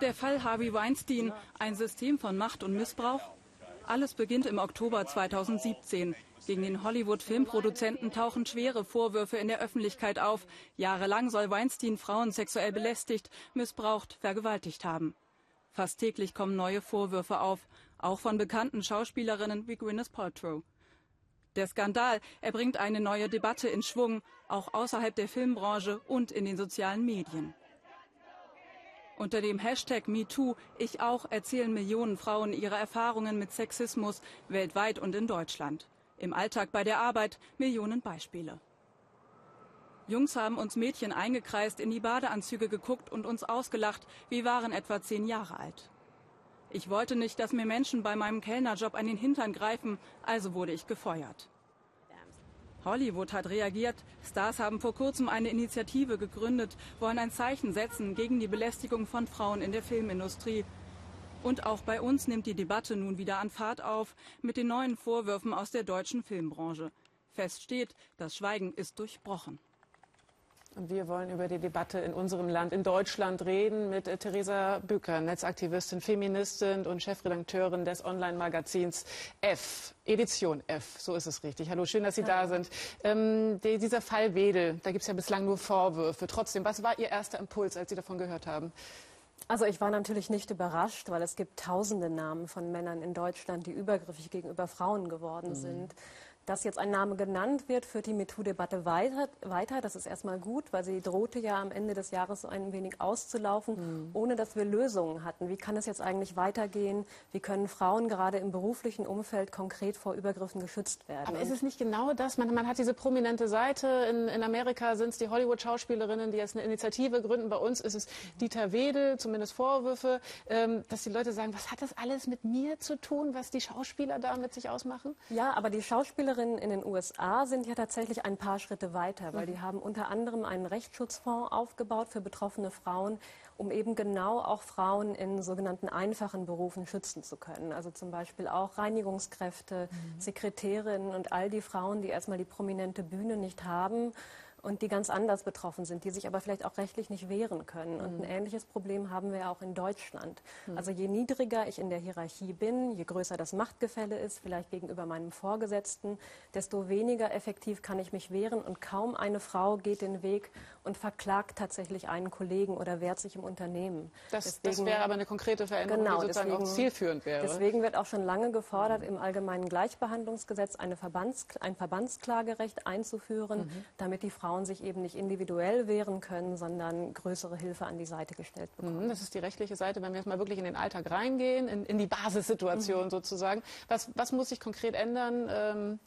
Der Fall Harvey Weinstein, ein System von Macht und Missbrauch? Alles beginnt im Oktober 2017. Gegen den Hollywood-Filmproduzenten tauchen schwere Vorwürfe in der Öffentlichkeit auf. Jahrelang soll Weinstein Frauen sexuell belästigt, missbraucht, vergewaltigt haben. Fast täglich kommen neue Vorwürfe auf, auch von bekannten Schauspielerinnen wie Gwyneth Paltrow. Der Skandal, er bringt eine neue Debatte in Schwung, auch außerhalb der Filmbranche und in den sozialen Medien. Unter dem Hashtag MeToo, ich auch, erzählen Millionen Frauen ihre Erfahrungen mit Sexismus weltweit und in Deutschland. Im Alltag bei der Arbeit Millionen Beispiele. Jungs haben uns Mädchen eingekreist, in die Badeanzüge geguckt und uns ausgelacht. Wir waren etwa zehn Jahre alt. Ich wollte nicht, dass mir Menschen bei meinem Kellnerjob an den Hintern greifen, also wurde ich gefeuert. Hollywood hat reagiert. Stars haben vor kurzem eine Initiative gegründet, wollen ein Zeichen setzen gegen die Belästigung von Frauen in der Filmindustrie. Und auch bei uns nimmt die Debatte nun wieder an Fahrt auf mit den neuen Vorwürfen aus der deutschen Filmbranche. Fest steht, das Schweigen ist durchbrochen. Und wir wollen über die Debatte in unserem Land, in Deutschland, reden mit äh, Theresa Bücker, Netzaktivistin, Feministin und Chefredakteurin des Online-Magazins F, Edition F, so ist es richtig. Hallo, schön, dass Sie Hallo. da sind. Ähm, die, dieser Fall Wedel, da gibt es ja bislang nur Vorwürfe. Trotzdem, was war Ihr erster Impuls, als Sie davon gehört haben? Also ich war natürlich nicht überrascht, weil es gibt tausende Namen von Männern in Deutschland, die übergriffig gegenüber Frauen geworden mhm. sind. Dass jetzt ein Name genannt wird, führt die MeToo-Debatte weiter, weiter. Das ist erstmal gut, weil sie drohte ja am Ende des Jahres so ein wenig auszulaufen, mhm. ohne dass wir Lösungen hatten. Wie kann es jetzt eigentlich weitergehen? Wie können Frauen gerade im beruflichen Umfeld konkret vor Übergriffen geschützt werden? Aber ist es nicht genau das? Man, man hat diese prominente Seite. In, in Amerika sind es die Hollywood-Schauspielerinnen, die jetzt eine Initiative gründen. Bei uns ist es Dieter Wedel, zumindest Vorwürfe, ähm, dass die Leute sagen, was hat das alles mit mir zu tun, was die Schauspieler da mit sich ausmachen? Ja, aber die Schauspielerinnen Partnerinnen in den USA sind ja tatsächlich ein paar Schritte weiter, weil die mhm. haben unter anderem einen Rechtsschutzfonds aufgebaut für betroffene Frauen, um eben genau auch Frauen in sogenannten einfachen Berufen schützen zu können. Also zum Beispiel auch Reinigungskräfte, mhm. Sekretärinnen und all die Frauen, die erstmal die prominente Bühne nicht haben und die ganz anders betroffen sind, die sich aber vielleicht auch rechtlich nicht wehren können. Und ein mhm. ähnliches Problem haben wir auch in Deutschland. Mhm. Also je niedriger ich in der Hierarchie bin, je größer das Machtgefälle ist, vielleicht gegenüber meinem Vorgesetzten, desto weniger effektiv kann ich mich wehren und kaum eine Frau geht den Weg und verklagt tatsächlich einen Kollegen oder wehrt sich im Unternehmen. Das, deswegen, das wäre aber eine konkrete Veränderung, genau, die sozusagen deswegen, auch zielführend wäre. Deswegen wird auch schon lange gefordert, im allgemeinen Gleichbehandlungsgesetz eine Verbands, ein Verbandsklagerecht einzuführen, mhm. damit die Frauen Frauen sich eben nicht individuell wehren können, sondern größere Hilfe an die Seite gestellt bekommen. Mhm, das ist die rechtliche Seite, wenn wir jetzt mal wirklich in den Alltag reingehen, in, in die Basissituation mhm. sozusagen. Was, was muss sich konkret ändern? Ähm,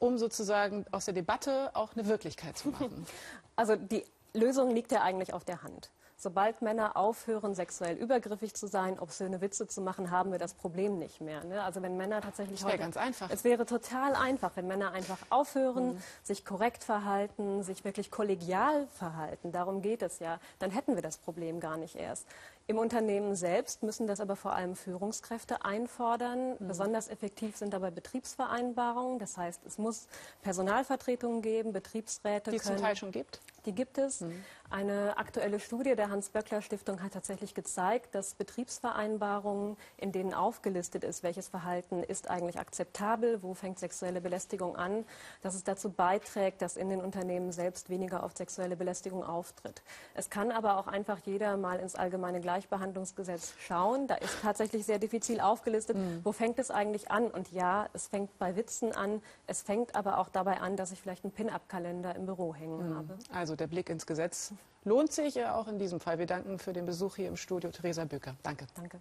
um sozusagen aus der Debatte auch eine Wirklichkeit zu machen? Also die Lösung liegt ja eigentlich auf der Hand. Sobald Männer aufhören, sexuell übergriffig zu sein, obszöne Witze zu machen, haben wir das Problem nicht mehr. Ne? Also wenn Männer tatsächlich das wäre ganz einfach. Es wäre total einfach, wenn Männer einfach aufhören, mhm. sich korrekt verhalten, sich wirklich kollegial verhalten. Darum geht es ja. Dann hätten wir das Problem gar nicht erst. Im Unternehmen selbst müssen das aber vor allem Führungskräfte einfordern. Mhm. Besonders effektiv sind dabei Betriebsvereinbarungen. Das heißt, es muss Personalvertretungen geben, Betriebsräte. Die es zum Teil schon gibt? Die gibt es. Mhm. Eine aktuelle Studie der Hans-Böckler-Stiftung hat tatsächlich gezeigt, dass Betriebsvereinbarungen, in denen aufgelistet ist, welches Verhalten ist eigentlich akzeptabel, wo fängt sexuelle Belästigung an, dass es dazu beiträgt, dass in den Unternehmen selbst weniger oft sexuelle Belästigung auftritt. Es kann aber auch einfach jeder mal ins allgemeine Gleichbehandlungsgesetz schauen. Da ist tatsächlich sehr diffizil aufgelistet, mhm. wo fängt es eigentlich an. Und ja, es fängt bei Witzen an. Es fängt aber auch dabei an, dass ich vielleicht einen Pin-up-Kalender im Büro hängen mhm. habe. Also der Blick ins Gesetz lohnt sich ja auch in diesem Fall. Wir danken für den Besuch hier im Studio Theresa Bücker. Danke. Danke.